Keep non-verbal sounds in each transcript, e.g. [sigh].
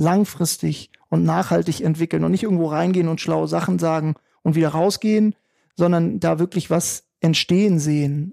langfristig und nachhaltig entwickeln und nicht irgendwo reingehen und schlaue Sachen sagen und wieder rausgehen, sondern da wirklich was entstehen sehen.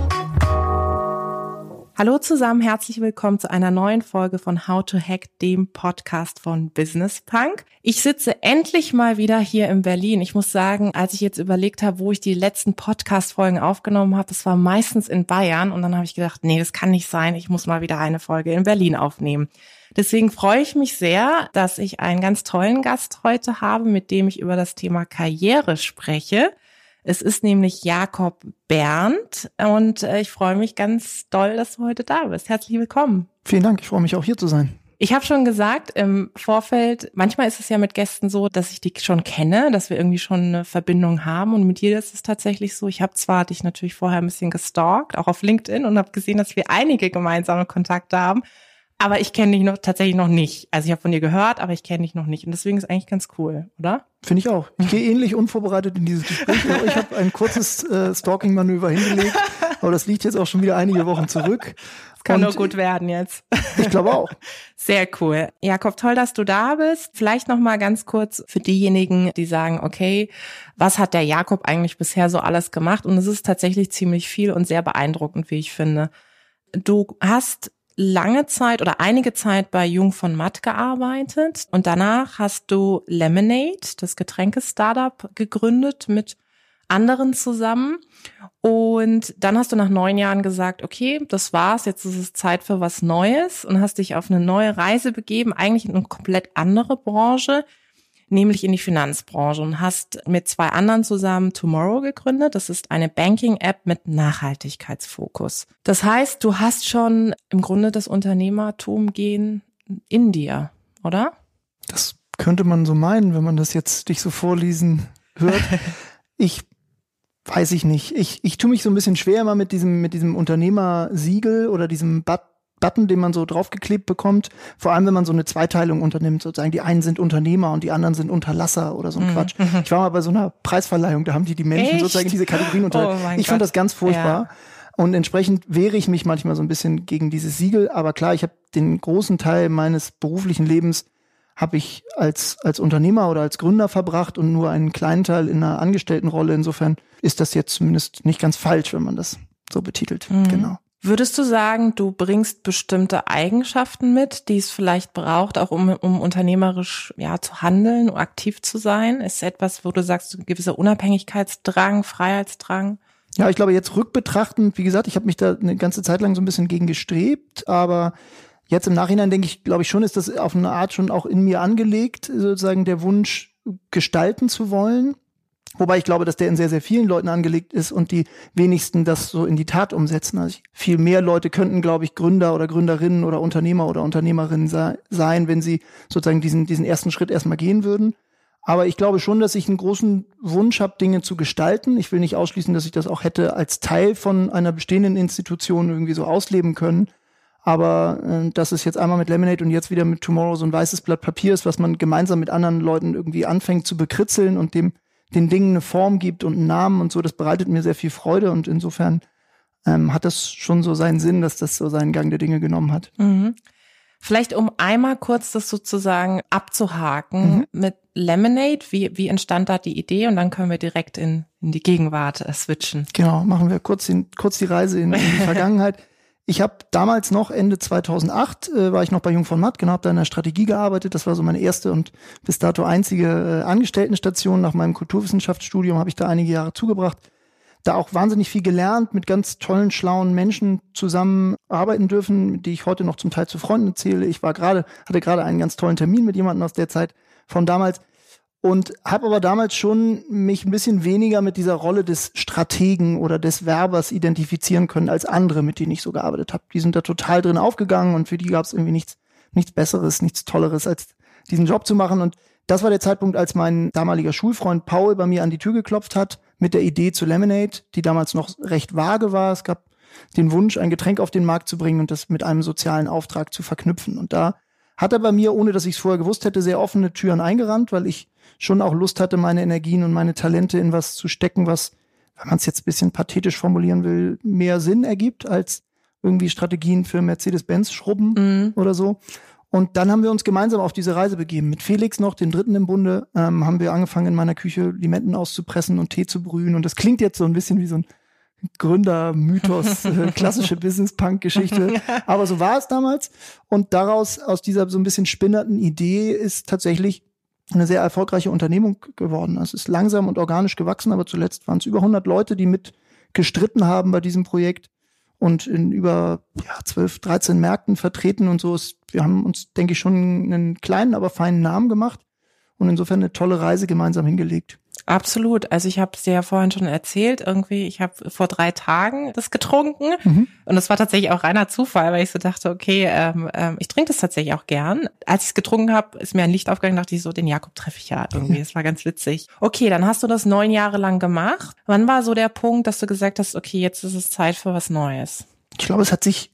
Hallo zusammen, herzlich willkommen zu einer neuen Folge von How to Hack, dem Podcast von Business Punk. Ich sitze endlich mal wieder hier in Berlin. Ich muss sagen, als ich jetzt überlegt habe, wo ich die letzten Podcast-Folgen aufgenommen habe, das war meistens in Bayern und dann habe ich gedacht, nee, das kann nicht sein, ich muss mal wieder eine Folge in Berlin aufnehmen. Deswegen freue ich mich sehr, dass ich einen ganz tollen Gast heute habe, mit dem ich über das Thema Karriere spreche. Es ist nämlich Jakob Berndt und äh, ich freue mich ganz doll, dass du heute da bist. Herzlich willkommen. Vielen Dank, ich freue mich auch hier zu sein. Ich habe schon gesagt im Vorfeld, manchmal ist es ja mit Gästen so, dass ich dich schon kenne, dass wir irgendwie schon eine Verbindung haben. Und mit dir ist es tatsächlich so. Ich habe zwar dich natürlich vorher ein bisschen gestalkt, auch auf LinkedIn, und habe gesehen, dass wir einige gemeinsame Kontakte haben aber ich kenne dich noch tatsächlich noch nicht. Also ich habe von dir gehört, aber ich kenne dich noch nicht. Und deswegen ist eigentlich ganz cool, oder? Finde ich auch. Ich gehe ähnlich unvorbereitet in dieses Gespräch. ich habe ein kurzes äh, Stalking-Manöver hingelegt, aber das liegt jetzt auch schon wieder einige Wochen zurück. Es kann Und nur gut werden jetzt. Ich glaube auch. Sehr cool. Jakob, toll, dass du da bist. Vielleicht noch mal ganz kurz für diejenigen, die sagen, okay, was hat der Jakob eigentlich bisher so alles gemacht? Und es ist tatsächlich ziemlich viel und sehr beeindruckend, wie ich finde. Du hast lange Zeit oder einige Zeit bei Jung von Matt gearbeitet und danach hast du Lemonade, das Getränke-Startup, gegründet mit anderen zusammen. Und dann hast du nach neun Jahren gesagt, okay, das war's, jetzt ist es Zeit für was Neues und hast dich auf eine neue Reise begeben, eigentlich in eine komplett andere Branche, nämlich in die Finanzbranche und hast mit zwei anderen zusammen Tomorrow gegründet. Das ist eine Banking-App mit Nachhaltigkeitsfokus. Das heißt, du hast schon im Grunde das Unternehmertum gehen in dir, oder? Das könnte man so meinen, wenn man das jetzt dich so vorlesen hört. [laughs] ich weiß ich nicht. Ich, ich tue mich so ein bisschen schwer immer mit diesem, mit diesem Unternehmersiegel oder diesem But Button, den man so draufgeklebt bekommt. Vor allem, wenn man so eine Zweiteilung unternimmt, sozusagen die einen sind Unternehmer und die anderen sind Unterlasser oder so ein mhm. Quatsch. Mhm. Ich war mal bei so einer Preisverleihung, da haben die die Menschen Echt? sozusagen diese Kategorien unterteilt. Oh ich fand das ganz furchtbar. Ja. Und entsprechend wehre ich mich manchmal so ein bisschen gegen dieses Siegel. Aber klar, ich habe den großen Teil meines beruflichen Lebens habe ich als, als Unternehmer oder als Gründer verbracht und nur einen kleinen Teil in einer Angestelltenrolle. Insofern ist das jetzt zumindest nicht ganz falsch, wenn man das so betitelt. Mhm. Genau. Würdest du sagen, du bringst bestimmte Eigenschaften mit, die es vielleicht braucht, auch um, um unternehmerisch ja, zu handeln, aktiv zu sein? Ist etwas, wo du sagst, ein gewisser Unabhängigkeitsdrang, Freiheitsdrang? Ja, ich glaube, jetzt rückbetrachtend, wie gesagt, ich habe mich da eine ganze Zeit lang so ein bisschen gegen gestrebt, aber jetzt im Nachhinein denke ich, glaube ich schon, ist das auf eine Art schon auch in mir angelegt, sozusagen der Wunsch, gestalten zu wollen. Wobei ich glaube, dass der in sehr, sehr vielen Leuten angelegt ist und die wenigsten das so in die Tat umsetzen. Also viel mehr Leute könnten, glaube ich, Gründer oder Gründerinnen oder Unternehmer oder Unternehmerinnen sein, wenn sie sozusagen diesen, diesen ersten Schritt erstmal gehen würden. Aber ich glaube schon, dass ich einen großen Wunsch habe, Dinge zu gestalten. Ich will nicht ausschließen, dass ich das auch hätte als Teil von einer bestehenden Institution irgendwie so ausleben können. Aber äh, dass es jetzt einmal mit Lemonade und jetzt wieder mit Tomorrow so ein weißes Blatt Papier ist, was man gemeinsam mit anderen Leuten irgendwie anfängt zu bekritzeln und dem den Dingen eine Form gibt und einen Namen und so, das bereitet mir sehr viel Freude und insofern ähm, hat das schon so seinen Sinn, dass das so seinen Gang der Dinge genommen hat. Mhm. Vielleicht um einmal kurz das sozusagen abzuhaken mhm. mit Lemonade, wie, wie entstand da die Idee und dann können wir direkt in, in die Gegenwart äh, switchen. Genau, machen wir kurz, den, kurz die Reise in, in die [laughs] Vergangenheit. Ich habe damals noch, Ende 2008, äh, war ich noch bei Jung von Matt, genau, habe da in der Strategie gearbeitet. Das war so meine erste und bis dato einzige äh, Angestelltenstation. Nach meinem Kulturwissenschaftsstudium habe ich da einige Jahre zugebracht. Da auch wahnsinnig viel gelernt, mit ganz tollen, schlauen Menschen zusammen arbeiten dürfen, die ich heute noch zum Teil zu Freunden zähle. Ich war gerade, hatte gerade einen ganz tollen Termin mit jemandem aus der Zeit von damals und habe aber damals schon mich ein bisschen weniger mit dieser Rolle des Strategen oder des Werbers identifizieren können als andere, mit denen ich so gearbeitet habe. Die sind da total drin aufgegangen und für die gab es irgendwie nichts, nichts Besseres, nichts Tolleres, als diesen Job zu machen. Und das war der Zeitpunkt, als mein damaliger Schulfreund Paul bei mir an die Tür geklopft hat mit der Idee zu Lemonade, die damals noch recht vage war. Es gab den Wunsch, ein Getränk auf den Markt zu bringen und das mit einem sozialen Auftrag zu verknüpfen. Und da hat er bei mir, ohne dass ich es vorher gewusst hätte, sehr offene Türen eingerannt, weil ich schon auch Lust hatte, meine Energien und meine Talente in was zu stecken, was, wenn man es jetzt ein bisschen pathetisch formulieren will, mehr Sinn ergibt als irgendwie Strategien für Mercedes-Benz schrubben mhm. oder so. Und dann haben wir uns gemeinsam auf diese Reise begeben. Mit Felix noch, dem dritten im Bunde, ähm, haben wir angefangen, in meiner Küche Limetten auszupressen und Tee zu brühen. Und das klingt jetzt so ein bisschen wie so ein Gründer-Mythos, [laughs] äh, klassische Business-Punk-Geschichte. [laughs] Aber so war es damals. Und daraus, aus dieser so ein bisschen spinnerten Idee, ist tatsächlich eine sehr erfolgreiche Unternehmung geworden. Es ist langsam und organisch gewachsen, aber zuletzt waren es über 100 Leute, die mit gestritten haben bei diesem Projekt und in über ja, 12, 13 Märkten vertreten und so ist, wir haben uns, denke ich, schon einen kleinen, aber feinen Namen gemacht und insofern eine tolle Reise gemeinsam hingelegt. Absolut. Also ich habe es dir ja vorhin schon erzählt, irgendwie, ich habe vor drei Tagen das getrunken mhm. und das war tatsächlich auch reiner Zufall, weil ich so dachte, okay, ähm, ähm, ich trinke das tatsächlich auch gern. Als ich es getrunken habe, ist mir ein Licht aufgegangen, dachte ich so, den Jakob treffe ich ja irgendwie. Das war ganz witzig. Okay, dann hast du das neun Jahre lang gemacht. Wann war so der Punkt, dass du gesagt hast, okay, jetzt ist es Zeit für was Neues? Ich glaube, es hat sich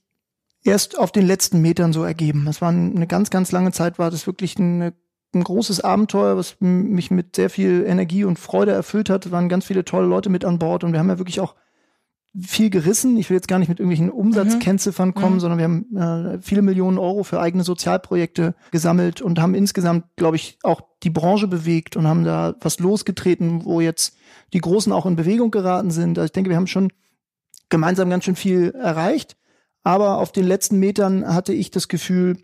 erst auf den letzten Metern so ergeben. Es war eine ganz, ganz lange Zeit, war das wirklich eine ein großes Abenteuer, was mich mit sehr viel Energie und Freude erfüllt hat. Es waren ganz viele tolle Leute mit an Bord und wir haben ja wirklich auch viel gerissen. Ich will jetzt gar nicht mit irgendwelchen Umsatzkennziffern kommen, mhm. sondern wir haben äh, viele Millionen Euro für eigene Sozialprojekte gesammelt und haben insgesamt, glaube ich, auch die Branche bewegt und haben da was losgetreten, wo jetzt die Großen auch in Bewegung geraten sind. Also ich denke, wir haben schon gemeinsam ganz schön viel erreicht. Aber auf den letzten Metern hatte ich das Gefühl,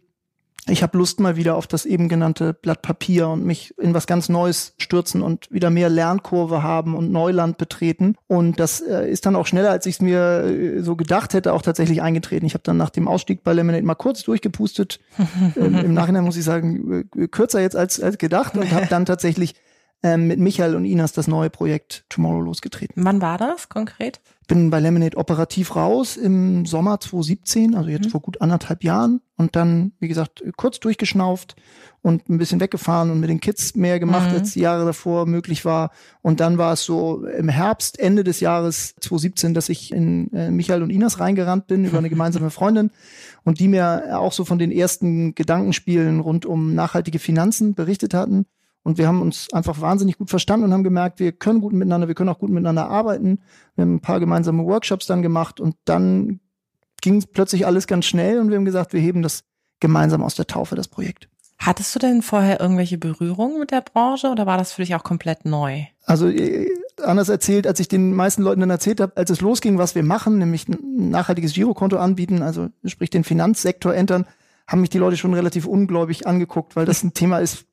ich habe Lust mal wieder auf das eben genannte Blatt Papier und mich in was ganz Neues stürzen und wieder mehr Lernkurve haben und Neuland betreten. Und das äh, ist dann auch schneller, als ich es mir äh, so gedacht hätte, auch tatsächlich eingetreten. Ich habe dann nach dem Ausstieg bei Lemonade mal kurz durchgepustet. [laughs] ähm, Im Nachhinein muss ich sagen, äh, kürzer jetzt als, als gedacht und habe dann tatsächlich ähm, mit Michael und Inas das neue Projekt Tomorrow losgetreten. Wann war das konkret? Bin bei Lemonade operativ raus im Sommer 2017, also jetzt mhm. vor gut anderthalb Jahren. Und dann, wie gesagt, kurz durchgeschnauft und ein bisschen weggefahren und mit den Kids mehr gemacht, mhm. als die Jahre davor möglich war. Und dann war es so im Herbst, Ende des Jahres 2017, dass ich in äh, Michael und Inas reingerannt bin über eine [laughs] gemeinsame Freundin und die mir auch so von den ersten Gedankenspielen rund um nachhaltige Finanzen berichtet hatten. Und wir haben uns einfach wahnsinnig gut verstanden und haben gemerkt, wir können gut miteinander, wir können auch gut miteinander arbeiten. Wir haben ein paar gemeinsame Workshops dann gemacht und dann ging plötzlich alles ganz schnell und wir haben gesagt, wir heben das gemeinsam aus der Taufe, das Projekt. Hattest du denn vorher irgendwelche Berührungen mit der Branche oder war das für dich auch komplett neu? Also äh, anders erzählt, als ich den meisten Leuten dann erzählt habe, als es losging, was wir machen, nämlich ein nachhaltiges Girokonto anbieten, also sprich den Finanzsektor entern, haben mich die Leute schon relativ ungläubig angeguckt, weil das ein Thema ist,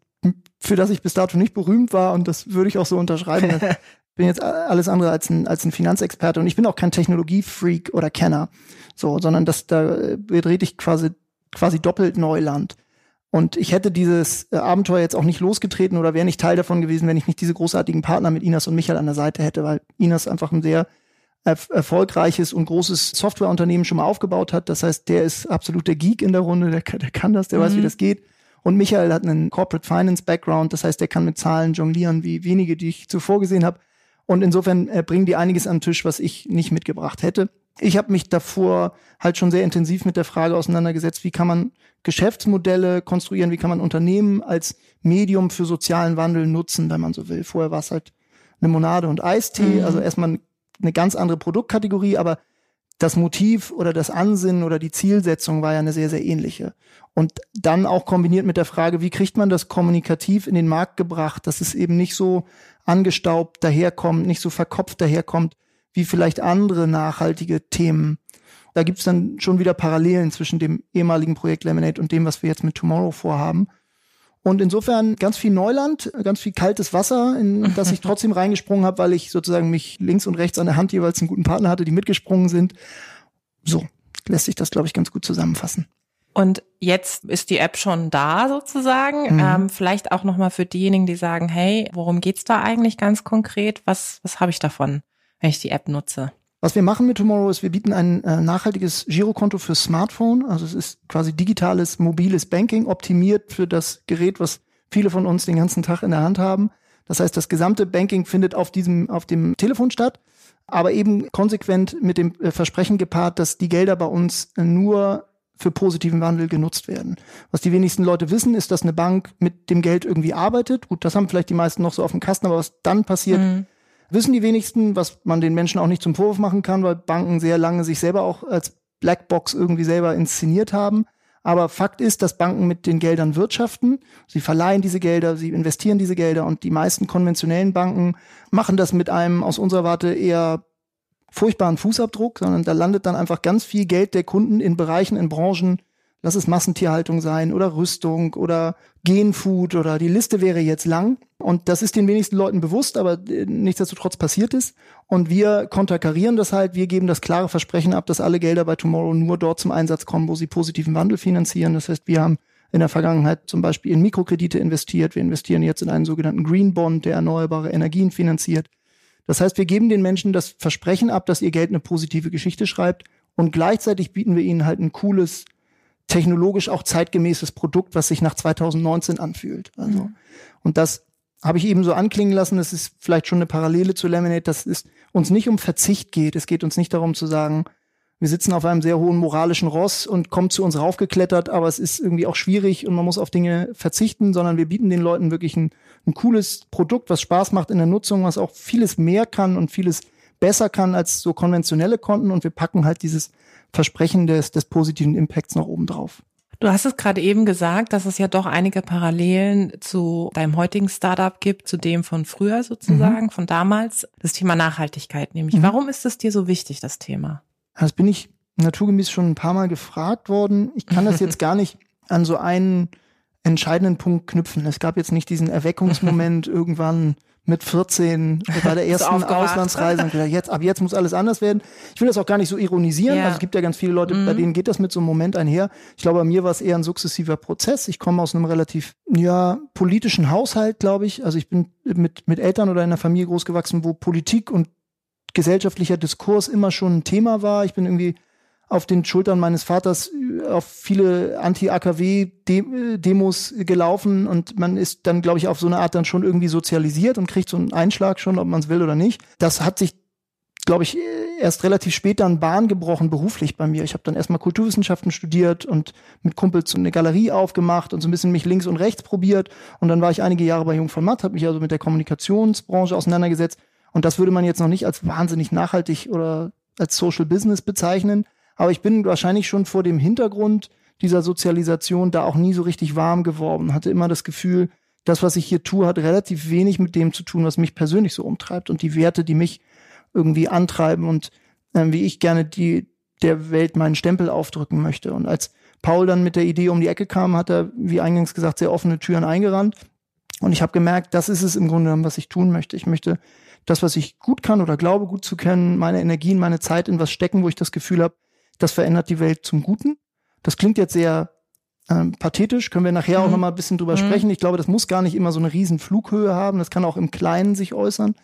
für das ich bis dato nicht berühmt war und das würde ich auch so unterschreiben. [laughs] bin jetzt alles andere als ein, als ein Finanzexperte und ich bin auch kein Technologiefreak oder Kenner, so, sondern das, da betrete ich quasi, quasi doppelt Neuland. Und ich hätte dieses äh, Abenteuer jetzt auch nicht losgetreten oder wäre nicht Teil davon gewesen, wenn ich nicht diese großartigen Partner mit Inas und Michael an der Seite hätte, weil Inas einfach ein sehr erf erfolgreiches und großes Softwareunternehmen schon mal aufgebaut hat. Das heißt, der ist absolut der Geek in der Runde, der, der kann das, der mhm. weiß, wie mhm. das geht. Und Michael hat einen Corporate Finance Background, das heißt, er kann mit Zahlen jonglieren, wie wenige, die ich zuvor gesehen habe. Und insofern äh, bringen die einiges an den Tisch, was ich nicht mitgebracht hätte. Ich habe mich davor halt schon sehr intensiv mit der Frage auseinandergesetzt, wie kann man Geschäftsmodelle konstruieren, wie kann man Unternehmen als Medium für sozialen Wandel nutzen, wenn man so will. Vorher war es halt Limonade und Eistee, mhm. also erstmal eine ganz andere Produktkategorie, aber das Motiv oder das Ansinnen oder die Zielsetzung war ja eine sehr, sehr ähnliche. Und dann auch kombiniert mit der Frage, wie kriegt man das kommunikativ in den Markt gebracht, dass es eben nicht so angestaubt daherkommt, nicht so verkopft daherkommt, wie vielleicht andere nachhaltige Themen. Da gibt's dann schon wieder Parallelen zwischen dem ehemaligen Projekt Lemonade und dem, was wir jetzt mit Tomorrow vorhaben. Und insofern ganz viel Neuland, ganz viel kaltes Wasser, in [laughs] das ich trotzdem reingesprungen habe, weil ich sozusagen mich links und rechts an der Hand jeweils einen guten Partner hatte, die mitgesprungen sind. So lässt sich das, glaube ich, ganz gut zusammenfassen. Und jetzt ist die App schon da sozusagen. Mhm. Ähm, vielleicht auch nochmal für diejenigen, die sagen, hey, worum geht's da eigentlich ganz konkret? Was, was habe ich davon, wenn ich die App nutze? Was wir machen mit Tomorrow ist, wir bieten ein äh, nachhaltiges Girokonto für Smartphone. Also es ist quasi digitales, mobiles Banking, optimiert für das Gerät, was viele von uns den ganzen Tag in der Hand haben. Das heißt, das gesamte Banking findet auf diesem, auf dem Telefon statt, aber eben konsequent mit dem äh, Versprechen gepaart, dass die Gelder bei uns nur für positiven Wandel genutzt werden. Was die wenigsten Leute wissen, ist, dass eine Bank mit dem Geld irgendwie arbeitet. Gut, das haben vielleicht die meisten noch so auf dem Kasten, aber was dann passiert, mhm wissen die wenigsten, was man den Menschen auch nicht zum Vorwurf machen kann, weil Banken sehr lange sich selber auch als Blackbox irgendwie selber inszeniert haben. Aber Fakt ist, dass Banken mit den Geldern wirtschaften. Sie verleihen diese Gelder, sie investieren diese Gelder und die meisten konventionellen Banken machen das mit einem aus unserer Warte eher furchtbaren Fußabdruck, sondern da landet dann einfach ganz viel Geld der Kunden in Bereichen, in Branchen, lass es Massentierhaltung sein oder Rüstung oder Genfood oder die Liste wäre jetzt lang. Und das ist den wenigsten Leuten bewusst, aber äh, nichtsdestotrotz passiert es. Und wir konterkarieren das halt. Wir geben das klare Versprechen ab, dass alle Gelder bei Tomorrow nur dort zum Einsatz kommen, wo sie positiven Wandel finanzieren. Das heißt, wir haben in der Vergangenheit zum Beispiel in Mikrokredite investiert. Wir investieren jetzt in einen sogenannten Green Bond, der erneuerbare Energien finanziert. Das heißt, wir geben den Menschen das Versprechen ab, dass ihr Geld eine positive Geschichte schreibt. Und gleichzeitig bieten wir ihnen halt ein cooles technologisch auch zeitgemäßes Produkt, was sich nach 2019 anfühlt. Also, mhm. und das habe ich eben so anklingen lassen. Das ist vielleicht schon eine Parallele zu Lemonade, dass es uns nicht um Verzicht geht. Es geht uns nicht darum zu sagen, wir sitzen auf einem sehr hohen moralischen Ross und kommt zu uns raufgeklettert, aber es ist irgendwie auch schwierig und man muss auf Dinge verzichten, sondern wir bieten den Leuten wirklich ein, ein cooles Produkt, was Spaß macht in der Nutzung, was auch vieles mehr kann und vieles besser kann als so konventionelle Konten und wir packen halt dieses Versprechen des, des positiven Impacts noch oben drauf. Du hast es gerade eben gesagt, dass es ja doch einige Parallelen zu deinem heutigen Startup gibt, zu dem von früher sozusagen, mhm. von damals. Das Thema Nachhaltigkeit nämlich. Mhm. Warum ist es dir so wichtig, das Thema? Das bin ich naturgemäß schon ein paar Mal gefragt worden. Ich kann das jetzt [laughs] gar nicht an so einen entscheidenden Punkt knüpfen. Es gab jetzt nicht diesen Erweckungsmoment [laughs] irgendwann mit 14 bei der [laughs] ersten Auslandsreise und gesagt, jetzt, ab jetzt muss alles anders werden. Ich will das auch gar nicht so ironisieren. Ja. Also es gibt ja ganz viele Leute, mhm. bei denen geht das mit so einem Moment einher. Ich glaube, bei mir war es eher ein sukzessiver Prozess. Ich komme aus einem relativ, ja, politischen Haushalt, glaube ich. Also ich bin mit, mit Eltern oder in einer Familie großgewachsen, wo Politik und gesellschaftlicher Diskurs immer schon ein Thema war. Ich bin irgendwie auf den Schultern meines Vaters äh, auf viele Anti-AKW-Demos gelaufen und man ist dann, glaube ich, auf so eine Art dann schon irgendwie sozialisiert und kriegt so einen Einschlag schon, ob man es will oder nicht. Das hat sich, glaube ich, erst relativ spät dann Bahn gebrochen beruflich bei mir. Ich habe dann erstmal Kulturwissenschaften studiert und mit Kumpels eine Galerie aufgemacht und so ein bisschen mich links und rechts probiert. Und dann war ich einige Jahre bei Jung von Matt, habe mich also mit der Kommunikationsbranche auseinandergesetzt. Und das würde man jetzt noch nicht als wahnsinnig nachhaltig oder als Social Business bezeichnen. Aber ich bin wahrscheinlich schon vor dem Hintergrund dieser Sozialisation da auch nie so richtig warm geworden. Hatte immer das Gefühl, das, was ich hier tue, hat relativ wenig mit dem zu tun, was mich persönlich so umtreibt und die Werte, die mich irgendwie antreiben und äh, wie ich gerne die der Welt meinen Stempel aufdrücken möchte. Und als Paul dann mit der Idee um die Ecke kam, hat er, wie eingangs gesagt, sehr offene Türen eingerannt. Und ich habe gemerkt, das ist es im Grunde, was ich tun möchte. Ich möchte das, was ich gut kann oder glaube gut zu können, meine Energien, meine Zeit in was stecken, wo ich das Gefühl habe, das verändert die Welt zum Guten. Das klingt jetzt sehr ähm, pathetisch, können wir nachher mhm. auch noch mal ein bisschen drüber mhm. sprechen. Ich glaube, das muss gar nicht immer so eine riesen Flughöhe haben, das kann auch im Kleinen sich äußern.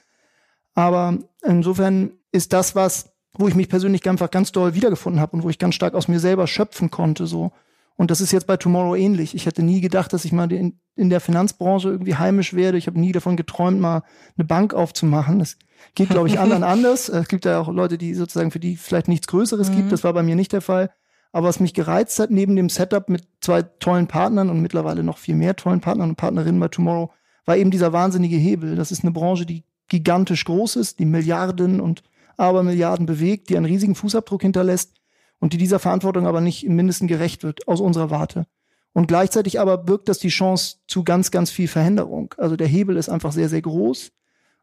Aber insofern ist das was, wo ich mich persönlich einfach ganz doll wiedergefunden habe und wo ich ganz stark aus mir selber schöpfen konnte. So. Und das ist jetzt bei Tomorrow ähnlich. Ich hätte nie gedacht, dass ich mal in, in der Finanzbranche irgendwie heimisch werde. Ich habe nie davon geträumt, mal eine Bank aufzumachen. Das geht, glaube ich, anderen [laughs] anders. Es gibt ja auch Leute, die sozusagen für die vielleicht nichts Größeres mhm. gibt. Das war bei mir nicht der Fall. Aber was mich gereizt hat, neben dem Setup mit zwei tollen Partnern und mittlerweile noch viel mehr tollen Partnern und Partnerinnen bei Tomorrow, war eben dieser wahnsinnige Hebel. Das ist eine Branche, die gigantisch groß ist, die Milliarden und Abermilliarden bewegt, die einen riesigen Fußabdruck hinterlässt und die dieser Verantwortung aber nicht im Mindesten gerecht wird, aus unserer Warte. Und gleichzeitig aber birgt das die Chance zu ganz, ganz viel Veränderung. Also der Hebel ist einfach sehr, sehr groß.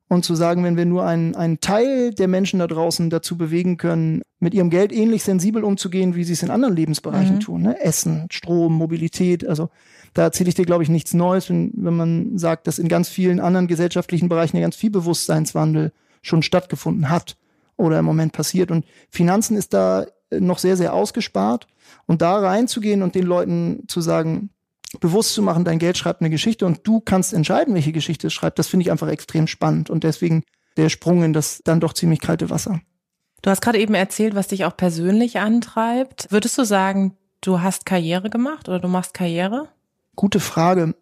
Und zu sagen, wenn wir nur einen, einen Teil der Menschen da draußen dazu bewegen können, mit ihrem Geld ähnlich sensibel umzugehen, wie sie es in anderen Lebensbereichen mhm. tun. Ne? Essen, Strom, Mobilität. Also da erzähle ich dir, glaube ich, nichts Neues, wenn, wenn man sagt, dass in ganz vielen anderen gesellschaftlichen Bereichen ja ganz viel Bewusstseinswandel schon stattgefunden hat oder im Moment passiert. Und Finanzen ist da noch sehr, sehr ausgespart. Und da reinzugehen und den Leuten zu sagen, bewusst zu machen, dein Geld schreibt eine Geschichte und du kannst entscheiden, welche Geschichte es schreibt, das finde ich einfach extrem spannend. Und deswegen der Sprung in das dann doch ziemlich kalte Wasser. Du hast gerade eben erzählt, was dich auch persönlich antreibt. Würdest du sagen, du hast Karriere gemacht oder du machst Karriere? Gute Frage.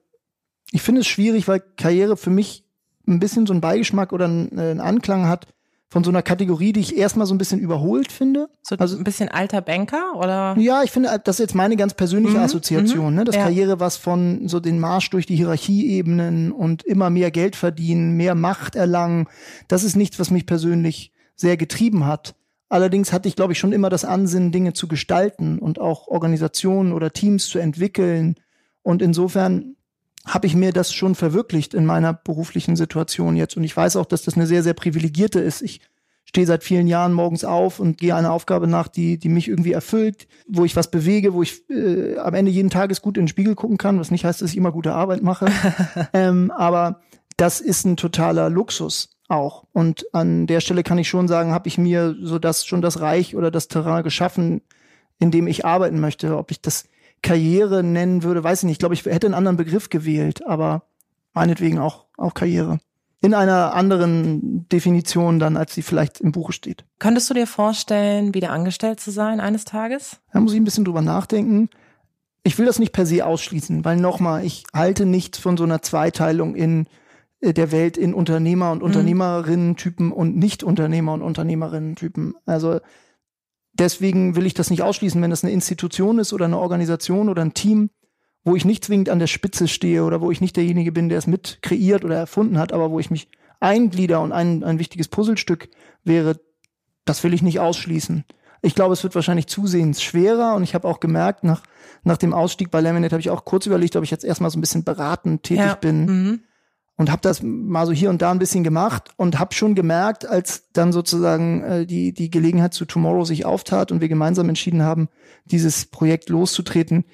Ich finde es schwierig, weil Karriere für mich ein bisschen so einen Beigeschmack oder einen Anklang hat von so einer Kategorie, die ich erstmal so ein bisschen überholt finde. So also ein bisschen alter Banker oder? Ja, ich finde, das ist jetzt meine ganz persönliche mhm, Assoziation, ne? Das ja. Karriere was von so den Marsch durch die Hierarchieebenen und immer mehr Geld verdienen, mehr Macht erlangen. Das ist nichts, was mich persönlich sehr getrieben hat. Allerdings hatte ich, glaube ich, schon immer das Ansinnen, Dinge zu gestalten und auch Organisationen oder Teams zu entwickeln. Und insofern habe ich mir das schon verwirklicht in meiner beruflichen Situation jetzt. Und ich weiß auch, dass das eine sehr, sehr privilegierte ist. Ich stehe seit vielen Jahren morgens auf und gehe einer Aufgabe nach, die, die mich irgendwie erfüllt, wo ich was bewege, wo ich äh, am Ende jeden Tages gut in den Spiegel gucken kann, was nicht heißt, dass ich immer gute Arbeit mache. [laughs] ähm, aber das ist ein totaler Luxus auch. Und an der Stelle kann ich schon sagen, habe ich mir so das schon das Reich oder das Terrain geschaffen, in dem ich arbeiten möchte. Ob ich das Karriere nennen würde, weiß ich nicht. Ich glaube, ich hätte einen anderen Begriff gewählt, aber meinetwegen auch, auch Karriere. In einer anderen Definition dann, als sie vielleicht im Buche steht. Könntest du dir vorstellen, wieder angestellt zu sein eines Tages? Da muss ich ein bisschen drüber nachdenken. Ich will das nicht per se ausschließen, weil nochmal, ich halte nichts von so einer Zweiteilung in äh, der Welt in Unternehmer und mhm. Unternehmerinnen-Typen und Nicht-Unternehmer und Unternehmerinnen-Typen. Also deswegen will ich das nicht ausschließen, wenn das eine Institution ist oder eine Organisation oder ein Team, wo ich nicht zwingend an der Spitze stehe oder wo ich nicht derjenige bin, der es mit kreiert oder erfunden hat, aber wo ich mich einglieder und ein, ein wichtiges Puzzlestück wäre, das will ich nicht ausschließen. Ich glaube, es wird wahrscheinlich zusehends schwerer und ich habe auch gemerkt, nach, nach dem Ausstieg bei Laminate habe ich auch kurz überlegt, ob ich jetzt erstmal so ein bisschen beratend tätig ja. bin. Mhm und habe das mal so hier und da ein bisschen gemacht und habe schon gemerkt, als dann sozusagen äh, die die Gelegenheit zu Tomorrow sich auftat und wir gemeinsam entschieden haben, dieses Projekt loszutreten,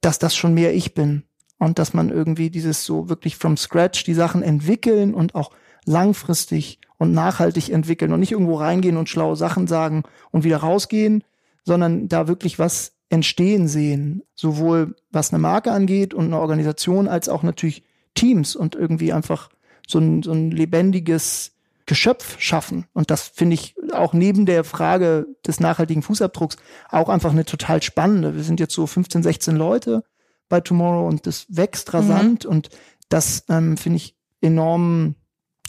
dass das schon mehr ich bin. Und dass man irgendwie dieses so wirklich from scratch die Sachen entwickeln und auch langfristig und nachhaltig entwickeln und nicht irgendwo reingehen und schlaue Sachen sagen und wieder rausgehen, sondern da wirklich was entstehen sehen, sowohl was eine Marke angeht und eine Organisation als auch natürlich Teams und irgendwie einfach so ein, so ein lebendiges Geschöpf schaffen. Und das finde ich auch neben der Frage des nachhaltigen Fußabdrucks auch einfach eine total spannende. Wir sind jetzt so 15, 16 Leute bei Tomorrow und das wächst rasant mhm. und das ähm, finde ich enorm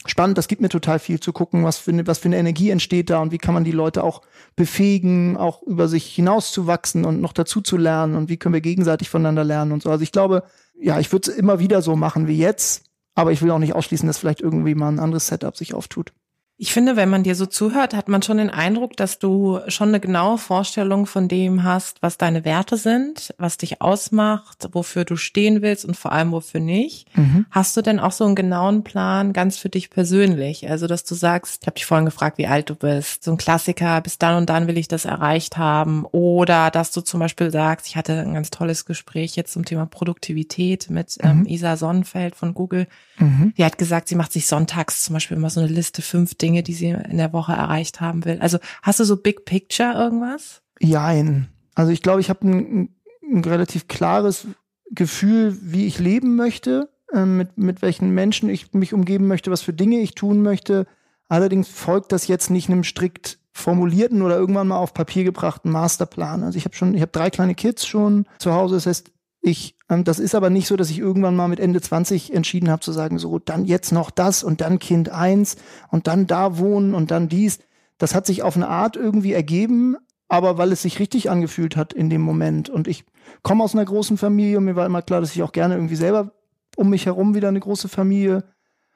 spannend. Das gibt mir total viel zu gucken, was für, eine, was für eine Energie entsteht da und wie kann man die Leute auch befähigen, auch über sich hinauszuwachsen und noch dazu zu lernen und wie können wir gegenseitig voneinander lernen und so. Also ich glaube, ja, ich würde es immer wieder so machen wie jetzt, aber ich will auch nicht ausschließen, dass vielleicht irgendwie mal ein anderes Setup sich auftut. Ich finde, wenn man dir so zuhört, hat man schon den Eindruck, dass du schon eine genaue Vorstellung von dem hast, was deine Werte sind, was dich ausmacht, wofür du stehen willst und vor allem wofür nicht. Mhm. Hast du denn auch so einen genauen Plan ganz für dich persönlich? Also, dass du sagst, ich habe dich vorhin gefragt, wie alt du bist, so ein Klassiker, bis dann und dann will ich das erreicht haben. Oder dass du zum Beispiel sagst, ich hatte ein ganz tolles Gespräch jetzt zum Thema Produktivität mit ähm, mhm. Isa Sonnenfeld von Google. Mhm. Die hat gesagt, sie macht sich sonntags zum Beispiel immer so eine Liste fünf Dinge Dinge, die sie in der Woche erreicht haben will. Also hast du so Big Picture irgendwas? Jein. Also ich glaube, ich habe ein, ein, relativ klares Gefühl, wie ich leben möchte, äh, mit, mit welchen Menschen ich mich umgeben möchte, was für Dinge ich tun möchte. Allerdings folgt das jetzt nicht einem strikt formulierten oder irgendwann mal auf Papier gebrachten Masterplan. Also ich habe schon, ich habe drei kleine Kids schon zu Hause. Das heißt, ich, das ist aber nicht so, dass ich irgendwann mal mit Ende 20 entschieden habe zu sagen, so, dann jetzt noch das und dann Kind eins und dann da wohnen und dann dies. Das hat sich auf eine Art irgendwie ergeben, aber weil es sich richtig angefühlt hat in dem Moment. Und ich komme aus einer großen Familie und mir war immer klar, dass ich auch gerne irgendwie selber um mich herum wieder eine große Familie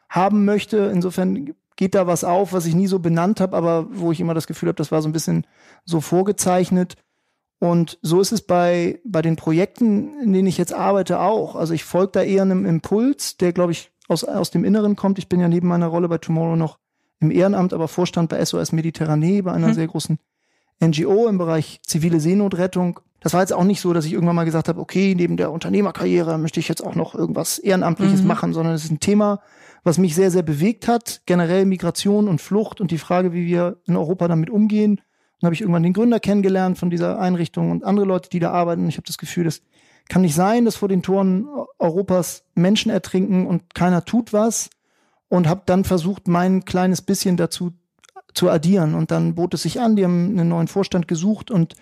haben möchte. Insofern geht da was auf, was ich nie so benannt habe, aber wo ich immer das Gefühl habe, das war so ein bisschen so vorgezeichnet. Und so ist es bei, bei den Projekten, in denen ich jetzt arbeite, auch. Also ich folge da eher einem Impuls, der, glaube ich, aus, aus dem Inneren kommt. Ich bin ja neben meiner Rolle bei Tomorrow noch im Ehrenamt, aber Vorstand bei SOS Mediterranee, bei einer hm. sehr großen NGO im Bereich zivile Seenotrettung. Das war jetzt auch nicht so, dass ich irgendwann mal gesagt habe, okay, neben der Unternehmerkarriere möchte ich jetzt auch noch irgendwas Ehrenamtliches mhm. machen, sondern es ist ein Thema, was mich sehr, sehr bewegt hat. Generell Migration und Flucht und die Frage, wie wir in Europa damit umgehen dann habe ich irgendwann den Gründer kennengelernt von dieser Einrichtung und andere Leute, die da arbeiten. Ich habe das Gefühl, das kann nicht sein, dass vor den Toren Europas Menschen ertrinken und keiner tut was. Und habe dann versucht, mein kleines bisschen dazu zu addieren. Und dann bot es sich an, die haben einen neuen Vorstand gesucht und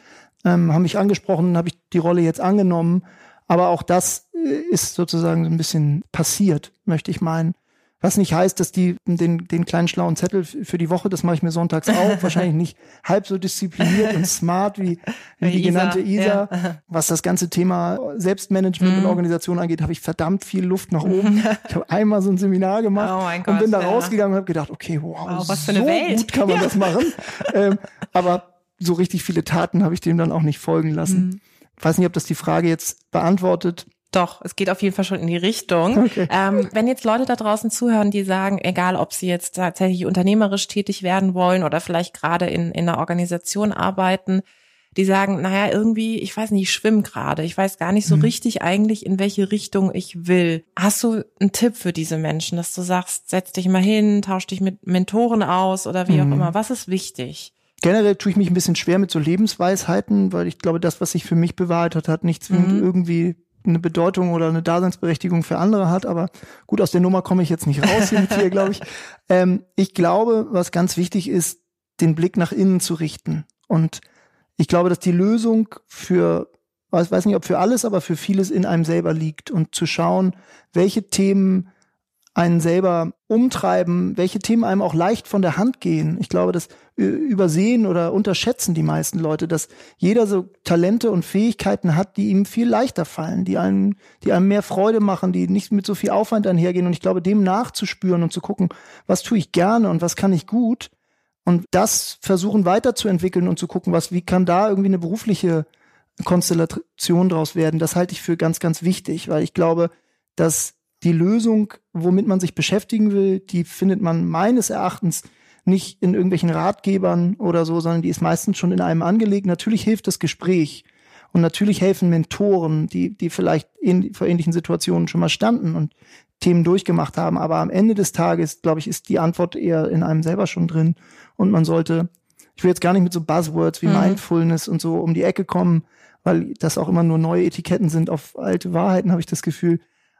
ähm, haben mich angesprochen, habe ich die Rolle jetzt angenommen. Aber auch das äh, ist sozusagen so ein bisschen passiert, möchte ich meinen. Was nicht heißt, dass die den, den kleinen schlauen Zettel für die Woche, das mache ich mir sonntags [laughs] auch, wahrscheinlich nicht halb so diszipliniert und smart wie, wie die Isa, genannte Isa. Ja. [laughs] Was das ganze Thema Selbstmanagement mhm. und Organisation angeht, habe ich verdammt viel Luft nach oben. [laughs] Ich habe einmal so ein Seminar gemacht oh und bin da ja. rausgegangen und habe gedacht, okay, wow, wow was für eine so Welt. gut kann man ja. das machen. ähm, aber so richtig viele Taten habe ich dem dann auch nicht folgen lassen. Mhm. Ich weiß nicht, ob das die Frage jetzt beantwortet. Doch, es geht auf jeden Fall schon in die Richtung. Okay. Ähm, wenn jetzt Leute da draußen zuhören, die sagen, egal ob sie jetzt tatsächlich unternehmerisch tätig werden wollen oder vielleicht gerade in, in einer Organisation arbeiten, die sagen, naja, irgendwie, ich weiß nicht, ich schwimme gerade. Ich weiß gar nicht so mhm. richtig eigentlich, in welche Richtung ich will. Hast du einen Tipp für diese Menschen, dass du sagst, setz dich mal hin, tausch dich mit Mentoren aus oder wie mhm. auch immer? Was ist wichtig? Generell tue ich mich ein bisschen schwer mit so Lebensweisheiten, weil ich glaube, das, was sich für mich bewahrt hat, hat nichts mhm. irgendwie eine Bedeutung oder eine Daseinsberechtigung für andere hat. Aber gut, aus der Nummer komme ich jetzt nicht raus hier mit dir, [laughs] glaube ich. Ähm, ich glaube, was ganz wichtig ist, den Blick nach innen zu richten. Und ich glaube, dass die Lösung für, ich weiß nicht, ob für alles, aber für vieles in einem selber liegt. Und zu schauen, welche Themen einen selber umtreiben, welche Themen einem auch leicht von der Hand gehen. Ich glaube, das übersehen oder unterschätzen die meisten Leute, dass jeder so Talente und Fähigkeiten hat, die ihm viel leichter fallen, die einem, die einem mehr Freude machen, die nicht mit so viel Aufwand einhergehen. Und ich glaube, dem nachzuspüren und zu gucken, was tue ich gerne und was kann ich gut und das versuchen weiterzuentwickeln und zu gucken, was, wie kann da irgendwie eine berufliche Konstellation draus werden. Das halte ich für ganz, ganz wichtig, weil ich glaube, dass die Lösung, womit man sich beschäftigen will, die findet man meines Erachtens nicht in irgendwelchen Ratgebern oder so, sondern die ist meistens schon in einem angelegt. Natürlich hilft das Gespräch und natürlich helfen Mentoren, die, die vielleicht in, vor ähnlichen Situationen schon mal standen und Themen durchgemacht haben. Aber am Ende des Tages, glaube ich, ist die Antwort eher in einem selber schon drin. Und man sollte, ich will jetzt gar nicht mit so Buzzwords wie mhm. Mindfulness und so um die Ecke kommen, weil das auch immer nur neue Etiketten sind auf alte Wahrheiten, habe ich das Gefühl.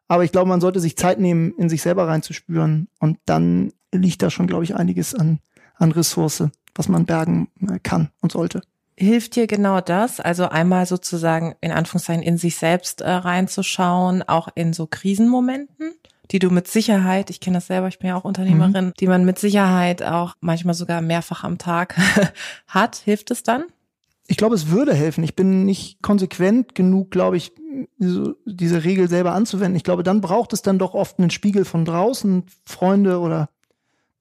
Aber ich glaube, man sollte sich Zeit nehmen, in sich selber reinzuspüren. Und dann liegt da schon, glaube ich, einiges an, an Ressource, was man bergen äh, kann und sollte. Hilft dir genau das? Also einmal sozusagen in Anführungszeichen in sich selbst äh, reinzuschauen, auch in so Krisenmomenten? die du mit Sicherheit, ich kenne das selber, ich bin ja auch Unternehmerin, mhm. die man mit Sicherheit auch manchmal sogar mehrfach am Tag [laughs] hat. Hilft es dann? Ich glaube, es würde helfen. Ich bin nicht konsequent genug, glaube ich, so, diese Regel selber anzuwenden. Ich glaube, dann braucht es dann doch oft einen Spiegel von draußen, Freunde oder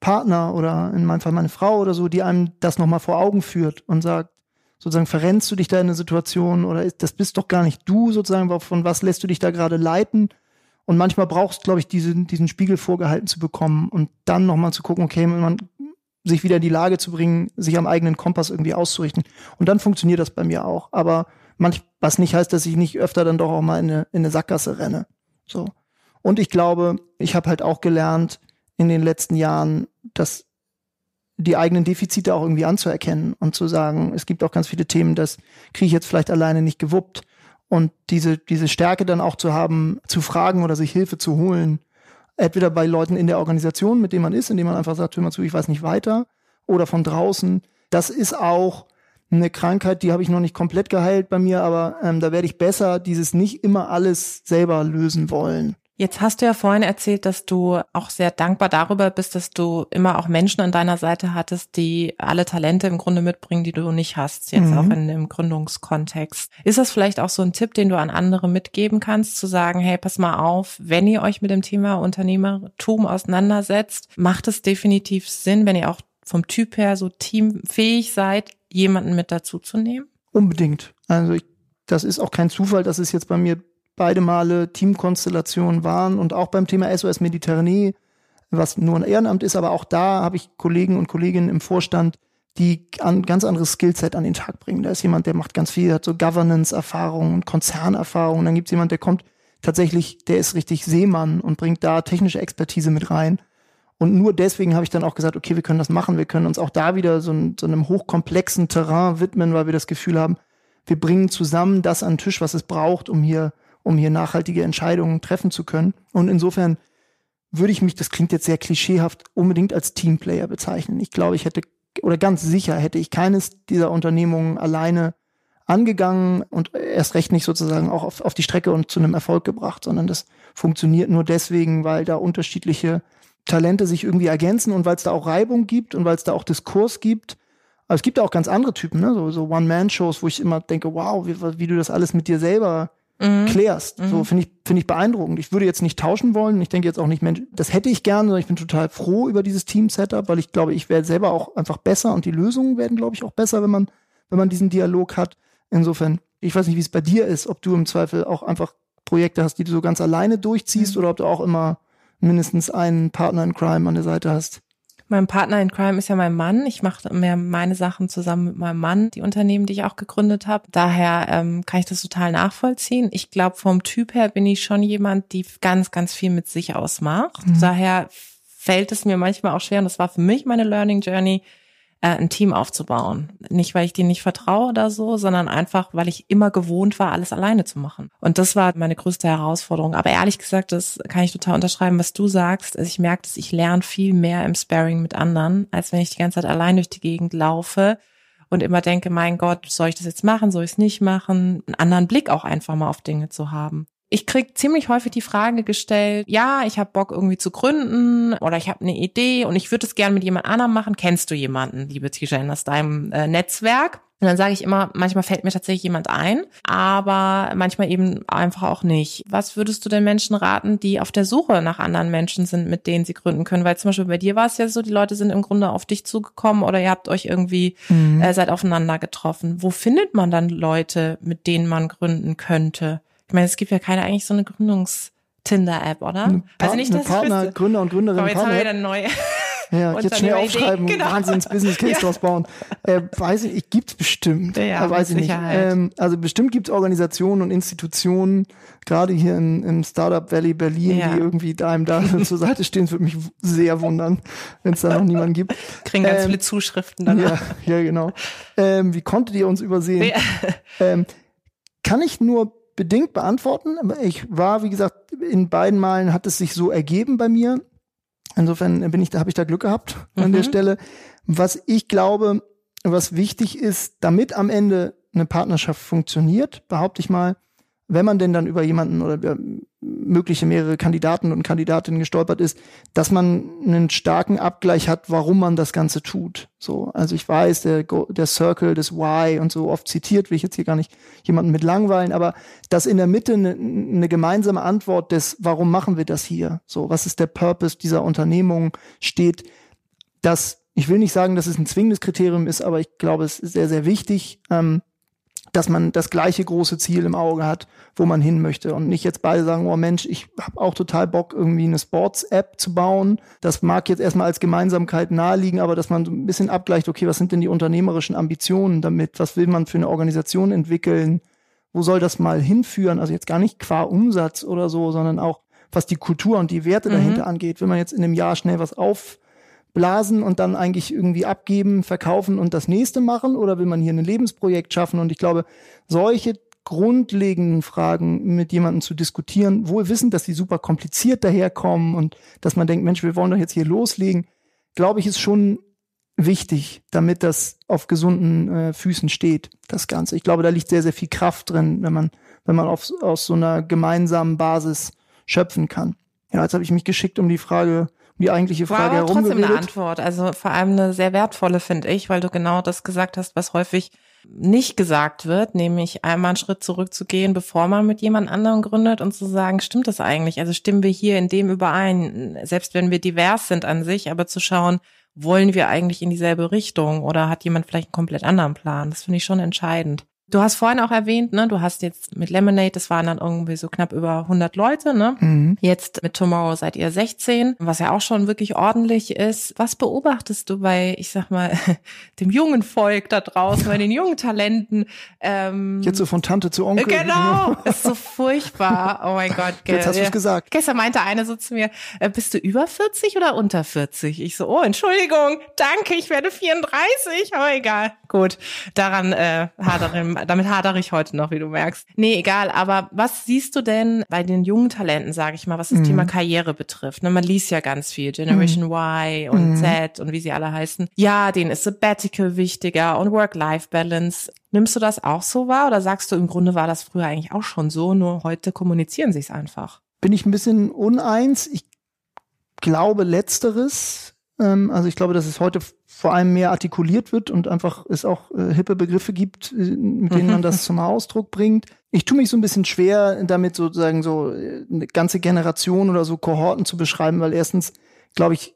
Partner oder in meinem Fall meine Frau oder so, die einem das nochmal vor Augen führt und sagt, sozusagen verrennst du dich da in eine Situation oder ist, das bist doch gar nicht du sozusagen, von was lässt du dich da gerade leiten? Und manchmal brauchst, glaube ich, diesen, diesen Spiegel vorgehalten zu bekommen und dann nochmal zu gucken, okay, man sich wieder in die Lage zu bringen, sich am eigenen Kompass irgendwie auszurichten. Und dann funktioniert das bei mir auch. Aber manch, was nicht heißt, dass ich nicht öfter dann doch auch mal in eine, in eine Sackgasse renne. So. Und ich glaube, ich habe halt auch gelernt in den letzten Jahren, dass die eigenen Defizite auch irgendwie anzuerkennen und zu sagen, es gibt auch ganz viele Themen, das kriege ich jetzt vielleicht alleine nicht gewuppt. Und diese, diese Stärke dann auch zu haben, zu fragen oder sich Hilfe zu holen, Entweder bei Leuten in der Organisation, mit denen man ist, indem man einfach sagt, hör mal zu, ich weiß nicht weiter, oder von draußen. Das ist auch eine Krankheit, die habe ich noch nicht komplett geheilt bei mir, aber ähm, da werde ich besser, dieses nicht immer alles selber lösen wollen. Jetzt hast du ja vorhin erzählt, dass du auch sehr dankbar darüber bist, dass du immer auch Menschen an deiner Seite hattest, die alle Talente im Grunde mitbringen, die du nicht hast, jetzt mhm. auch in dem Gründungskontext. Ist das vielleicht auch so ein Tipp, den du an andere mitgeben kannst, zu sagen, hey, pass mal auf, wenn ihr euch mit dem Thema Unternehmertum auseinandersetzt, macht es definitiv Sinn, wenn ihr auch vom Typ her so teamfähig seid, jemanden mit dazu zu nehmen? Unbedingt. Also ich, das ist auch kein Zufall, dass es jetzt bei mir beide Male Teamkonstellationen waren und auch beim Thema SOS Mediterranee, was nur ein Ehrenamt ist, aber auch da habe ich Kollegen und Kolleginnen im Vorstand, die ein ganz anderes Skillset an den Tag bringen. Da ist jemand, der macht ganz viel, hat so Governance-Erfahrungen, Konzernerfahrungen. Dann gibt es jemand, der kommt tatsächlich, der ist richtig Seemann und bringt da technische Expertise mit rein. Und nur deswegen habe ich dann auch gesagt, okay, wir können das machen. Wir können uns auch da wieder so, ein, so einem hochkomplexen Terrain widmen, weil wir das Gefühl haben, wir bringen zusammen das an den Tisch, was es braucht, um hier um hier nachhaltige Entscheidungen treffen zu können. Und insofern würde ich mich, das klingt jetzt sehr klischeehaft, unbedingt als Teamplayer bezeichnen. Ich glaube, ich hätte oder ganz sicher hätte ich keines dieser Unternehmungen alleine angegangen und erst recht nicht sozusagen auch auf, auf die Strecke und zu einem Erfolg gebracht, sondern das funktioniert nur deswegen, weil da unterschiedliche Talente sich irgendwie ergänzen und weil es da auch Reibung gibt und weil es da auch Diskurs gibt. Aber es gibt auch ganz andere Typen, ne? so, so One-Man-Shows, wo ich immer denke, wow, wie, wie du das alles mit dir selber mhm. klärst. Mhm. So finde ich, finde ich beeindruckend. Ich würde jetzt nicht tauschen wollen. Ich denke jetzt auch nicht, Mensch, das hätte ich gern, sondern ich bin total froh über dieses Team-Setup, weil ich glaube, ich werde selber auch einfach besser und die Lösungen werden, glaube ich, auch besser, wenn man, wenn man diesen Dialog hat. Insofern, ich weiß nicht, wie es bei dir ist, ob du im Zweifel auch einfach Projekte hast, die du so ganz alleine durchziehst mhm. oder ob du auch immer mindestens einen Partner in Crime an der Seite hast. Mein Partner in Crime ist ja mein Mann. Ich mache mehr meine Sachen zusammen mit meinem Mann, die Unternehmen, die ich auch gegründet habe. Daher ähm, kann ich das total nachvollziehen. Ich glaube, vom Typ her bin ich schon jemand, die ganz, ganz viel mit sich ausmacht. Mhm. Daher fällt es mir manchmal auch schwer, und das war für mich meine Learning Journey, äh, ein Team aufzubauen. Nicht, weil ich dir nicht vertraue oder so, sondern einfach, weil ich immer gewohnt war, alles alleine zu machen. Und das war meine größte Herausforderung. Aber ehrlich gesagt, das kann ich total unterschreiben, was du sagst. Also ich merke, dass ich lerne viel mehr im Sparring mit anderen, als wenn ich die ganze Zeit allein durch die Gegend laufe und immer denke, mein Gott, soll ich das jetzt machen, soll ich es nicht machen? Einen anderen Blick auch einfach mal auf Dinge zu haben ich krieg ziemlich häufig die Frage gestellt, ja, ich habe Bock irgendwie zu gründen oder ich habe eine Idee und ich würde es gerne mit jemand anderem machen. Kennst du jemanden, liebe Tijan, aus deinem äh, Netzwerk? Und dann sage ich immer, manchmal fällt mir tatsächlich jemand ein, aber manchmal eben einfach auch nicht. Was würdest du den Menschen raten, die auf der Suche nach anderen Menschen sind, mit denen sie gründen können? Weil zum Beispiel bei dir war es ja so, die Leute sind im Grunde auf dich zugekommen oder ihr habt euch irgendwie, mhm. äh, seid aufeinander getroffen. Wo findet man dann Leute, mit denen man gründen könnte? Ich meine, es gibt ja keine eigentlich so eine Gründungs- Tinder-App, oder? Eine also nicht, dass Partner, ich Gründer und Gründerinnen. Aber jetzt haben wir wieder [laughs] neue. [laughs] Ja, jetzt schnell aufschreiben, genau. Wahnsinns-Business-Case ja. draus bauen. Äh, weiß ich, ich gibt's bestimmt. Ja, äh, weiß ich nicht. Ähm, also bestimmt gibt's Organisationen und Institutionen, gerade hier in, im Startup Valley Berlin, ja. die irgendwie einem da [laughs] zur Seite stehen. Das würde mich sehr wundern, wenn es da noch niemanden gibt. Kriegen ganz ähm, viele Zuschriften dann. Ja, ja, genau. Ähm, wie konntet ihr uns übersehen? Ähm, kann ich nur bedingt beantworten. Ich war, wie gesagt, in beiden Malen hat es sich so ergeben bei mir. Insofern bin ich, da habe ich da Glück gehabt mhm. an der mhm. Stelle. Was ich glaube, was wichtig ist, damit am Ende eine Partnerschaft funktioniert, behaupte ich mal, wenn man denn dann über jemanden oder über mögliche mehrere Kandidaten und Kandidatinnen gestolpert ist, dass man einen starken Abgleich hat, warum man das Ganze tut. So, also ich weiß, der, der Circle des Why und so oft zitiert, will ich jetzt hier gar nicht jemanden mit langweilen, aber dass in der Mitte eine, eine gemeinsame Antwort des, warum machen wir das hier? So, was ist der Purpose dieser Unternehmung steht, dass ich will nicht sagen, dass es ein zwingendes Kriterium ist, aber ich glaube, es ist sehr, sehr wichtig, ähm, dass man das gleiche große Ziel im Auge hat, wo man hin möchte und nicht jetzt beide sagen, oh Mensch, ich habe auch total Bock, irgendwie eine Sports-App zu bauen. Das mag jetzt erstmal als Gemeinsamkeit naheliegen, aber dass man so ein bisschen abgleicht, okay, was sind denn die unternehmerischen Ambitionen damit? Was will man für eine Organisation entwickeln? Wo soll das mal hinführen? Also jetzt gar nicht qua Umsatz oder so, sondern auch was die Kultur und die Werte mhm. dahinter angeht. Wenn man jetzt in einem Jahr schnell was auf blasen und dann eigentlich irgendwie abgeben, verkaufen und das nächste machen? Oder will man hier ein Lebensprojekt schaffen? Und ich glaube, solche grundlegenden Fragen mit jemandem zu diskutieren, wohl wissend, dass die super kompliziert daherkommen und dass man denkt, Mensch, wir wollen doch jetzt hier loslegen, glaube ich, ist schon wichtig, damit das auf gesunden äh, Füßen steht, das Ganze. Ich glaube, da liegt sehr, sehr viel Kraft drin, wenn man, wenn man auf, aus so einer gemeinsamen Basis schöpfen kann. Ja, jetzt habe ich mich geschickt um die Frage die eigentliche Frage War aber trotzdem eine Antwort. Also vor allem eine sehr wertvolle, finde ich, weil du genau das gesagt hast, was häufig nicht gesagt wird, nämlich einmal einen Schritt zurückzugehen, bevor man mit jemand anderem gründet und zu sagen, stimmt das eigentlich? Also stimmen wir hier in dem überein, selbst wenn wir divers sind an sich, aber zu schauen, wollen wir eigentlich in dieselbe Richtung oder hat jemand vielleicht einen komplett anderen Plan? Das finde ich schon entscheidend. Du hast vorhin auch erwähnt, ne, du hast jetzt mit Lemonade, das waren dann irgendwie so knapp über 100 Leute, ne? Mhm. Jetzt mit Tomorrow seid ihr 16, was ja auch schon wirklich ordentlich ist. Was beobachtest du bei, ich sag mal, [laughs] dem jungen Volk da draußen, bei den jungen Talenten? Ähm, jetzt so von Tante zu Onkel. Genau, [laughs] ist so furchtbar. Oh mein Gott. [laughs] Jetzt hast du es gesagt. Gestern meinte eine so zu mir, äh, bist du über 40 oder unter 40? Ich so, oh, Entschuldigung, danke, ich werde 34, aber egal. Gut, daran äh, hadern damit hadere ich heute noch, wie du merkst. Nee, egal, aber was siehst du denn bei den jungen Talenten, sage ich mal, was das mhm. Thema Karriere betrifft? Ne, man liest ja ganz viel, Generation mhm. Y und mhm. Z und wie sie alle heißen. Ja, denen ist Sabbatical wichtiger und Work-Life-Balance. Nimmst du das auch so wahr oder sagst du, im Grunde war das früher eigentlich auch schon so, nur heute kommunizieren sie es einfach? Bin ich ein bisschen uneins. Ich glaube letzteres. Ähm, also ich glaube, dass es heute vor allem mehr artikuliert wird und einfach es auch äh, hippe Begriffe gibt, äh, mit denen man das zum Ausdruck bringt. Ich tue mich so ein bisschen schwer, damit sozusagen so äh, eine ganze Generation oder so Kohorten zu beschreiben, weil erstens, glaube ich,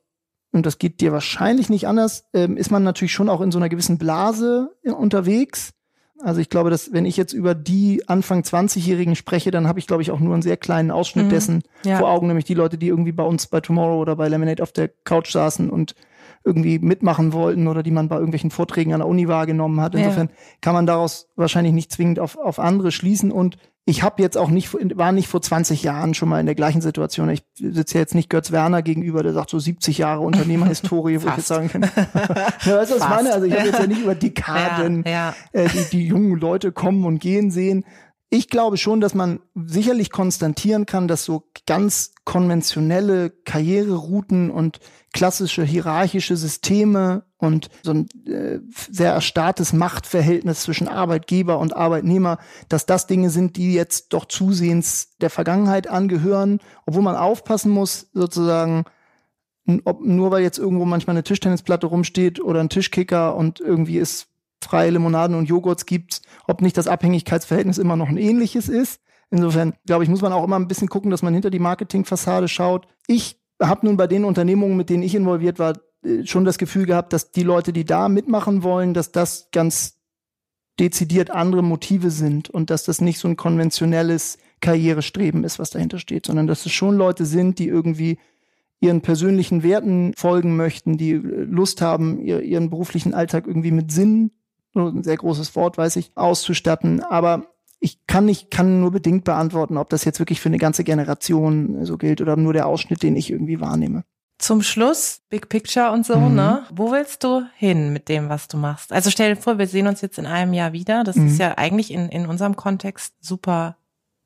und das geht dir wahrscheinlich nicht anders, ähm, ist man natürlich schon auch in so einer gewissen Blase äh, unterwegs. Also ich glaube, dass wenn ich jetzt über die Anfang 20-Jährigen spreche, dann habe ich, glaube ich, auch nur einen sehr kleinen Ausschnitt mhm. dessen ja. vor Augen, nämlich die Leute, die irgendwie bei uns bei Tomorrow oder bei Lemonade auf der Couch saßen und irgendwie mitmachen wollten oder die man bei irgendwelchen Vorträgen an der Uni wahrgenommen hat. Insofern ja. kann man daraus wahrscheinlich nicht zwingend auf, auf andere schließen. Und ich habe jetzt auch nicht, war nicht vor 20 Jahren schon mal in der gleichen Situation. Ich sitze jetzt nicht Götz Werner gegenüber, der sagt so 70 Jahre Unternehmerhistorie, wo ich jetzt sagen kann. [laughs] ja, weißt du, was ich meine? Also ich habe jetzt ja nicht über [laughs] Dekaden ja, ja. Äh, die, die jungen Leute kommen und gehen sehen. Ich glaube schon, dass man sicherlich konstatieren kann, dass so ganz konventionelle Karriererouten und klassische hierarchische Systeme und so ein äh, sehr erstarrtes Machtverhältnis zwischen Arbeitgeber und Arbeitnehmer, dass das Dinge sind, die jetzt doch zusehends der Vergangenheit angehören, obwohl man aufpassen muss, sozusagen, ob nur weil jetzt irgendwo manchmal eine Tischtennisplatte rumsteht oder ein Tischkicker und irgendwie es freie Limonaden und Joghurts gibt, ob nicht das Abhängigkeitsverhältnis immer noch ein ähnliches ist. Insofern, glaube ich, muss man auch immer ein bisschen gucken, dass man hinter die Marketingfassade schaut. Ich habe nun bei den Unternehmungen, mit denen ich involviert war, äh, schon das Gefühl gehabt, dass die Leute, die da mitmachen wollen, dass das ganz dezidiert andere Motive sind und dass das nicht so ein konventionelles Karrierestreben ist, was dahinter steht, sondern dass es schon Leute sind, die irgendwie ihren persönlichen Werten folgen möchten, die äh, Lust haben, ihren beruflichen Alltag irgendwie mit Sinn, ein sehr großes Wort, weiß ich, auszustatten. Aber ich kann nicht, kann nur bedingt beantworten, ob das jetzt wirklich für eine ganze Generation so gilt oder nur der Ausschnitt, den ich irgendwie wahrnehme. Zum Schluss, Big Picture und so, mhm. ne? Wo willst du hin mit dem, was du machst? Also stell dir vor, wir sehen uns jetzt in einem Jahr wieder. Das mhm. ist ja eigentlich in, in unserem Kontext super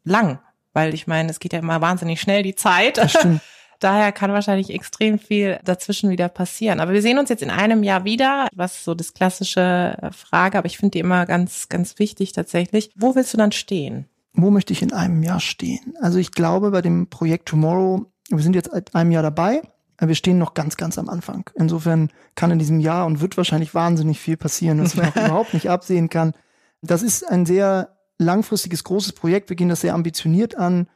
lang, weil ich meine, es geht ja immer wahnsinnig schnell die Zeit. Das stimmt. [laughs] Daher kann wahrscheinlich extrem viel dazwischen wieder passieren. Aber wir sehen uns jetzt in einem Jahr wieder, was so das klassische äh, Frage, aber ich finde die immer ganz, ganz wichtig tatsächlich. Wo willst du dann stehen? Wo möchte ich in einem Jahr stehen? Also ich glaube, bei dem Projekt Tomorrow, wir sind jetzt seit einem Jahr dabei, wir stehen noch ganz, ganz am Anfang. Insofern kann in diesem Jahr und wird wahrscheinlich wahnsinnig viel passieren, was ich noch [laughs] überhaupt nicht absehen kann. Das ist ein sehr langfristiges, großes Projekt. Wir gehen das sehr ambitioniert an.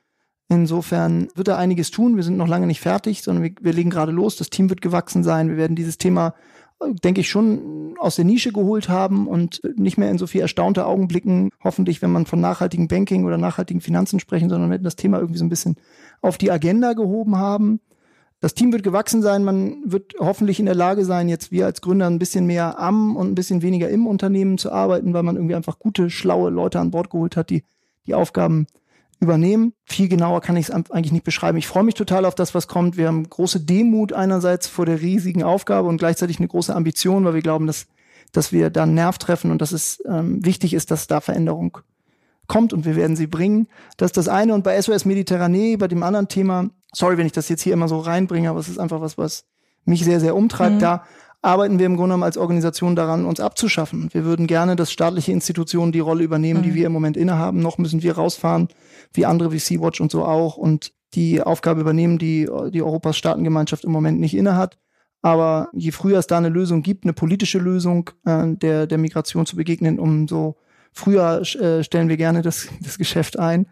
Insofern wird da einiges tun. Wir sind noch lange nicht fertig, sondern wir, wir legen gerade los. Das Team wird gewachsen sein. Wir werden dieses Thema, denke ich, schon aus der Nische geholt haben und nicht mehr in so viel erstaunte Augen blicken. Hoffentlich, wenn man von nachhaltigen Banking oder nachhaltigen Finanzen sprechen, sondern werden das Thema irgendwie so ein bisschen auf die Agenda gehoben haben. Das Team wird gewachsen sein. Man wird hoffentlich in der Lage sein, jetzt wir als Gründer ein bisschen mehr am und ein bisschen weniger im Unternehmen zu arbeiten, weil man irgendwie einfach gute, schlaue Leute an Bord geholt hat, die die Aufgaben übernehmen. Viel genauer kann ich es eigentlich nicht beschreiben. Ich freue mich total auf das, was kommt. Wir haben große Demut einerseits vor der riesigen Aufgabe und gleichzeitig eine große Ambition, weil wir glauben, dass, dass wir da einen Nerv treffen und dass es ähm, wichtig ist, dass da Veränderung kommt und wir werden sie bringen. Das ist das eine. Und bei SOS Mediterranee, bei dem anderen Thema, sorry, wenn ich das jetzt hier immer so reinbringe, aber es ist einfach was, was mich sehr, sehr umtreibt. Mhm. Da arbeiten wir im Grunde genommen als Organisation daran, uns abzuschaffen. Wir würden gerne, dass staatliche Institutionen die Rolle übernehmen, mhm. die wir im Moment innehaben. Noch müssen wir rausfahren, wie andere wie Sea-Watch und so auch, und die Aufgabe übernehmen, die die Europas Staatengemeinschaft im Moment nicht innehat. Aber je früher es da eine Lösung gibt, eine politische Lösung äh, der, der Migration zu begegnen, umso früher äh, stellen wir gerne das, das Geschäft ein,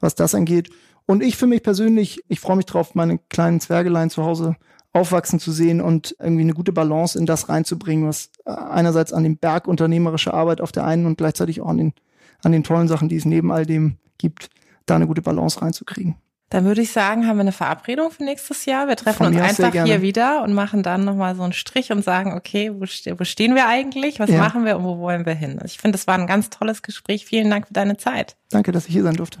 was das angeht. Und ich für mich persönlich, ich freue mich drauf, meine kleinen Zwergelein zu Hause aufwachsen zu sehen und irgendwie eine gute Balance in das reinzubringen, was äh, einerseits an dem Berg unternehmerische Arbeit auf der einen und gleichzeitig auch an den, an den tollen Sachen, die es neben all dem gibt, da eine gute Balance reinzukriegen. Dann würde ich sagen, haben wir eine Verabredung für nächstes Jahr. Wir treffen uns einfach hier wieder und machen dann nochmal so einen Strich und sagen, okay, wo, ste wo stehen wir eigentlich? Was ja. machen wir und wo wollen wir hin? Ich finde, das war ein ganz tolles Gespräch. Vielen Dank für deine Zeit. Danke, dass ich hier sein durfte.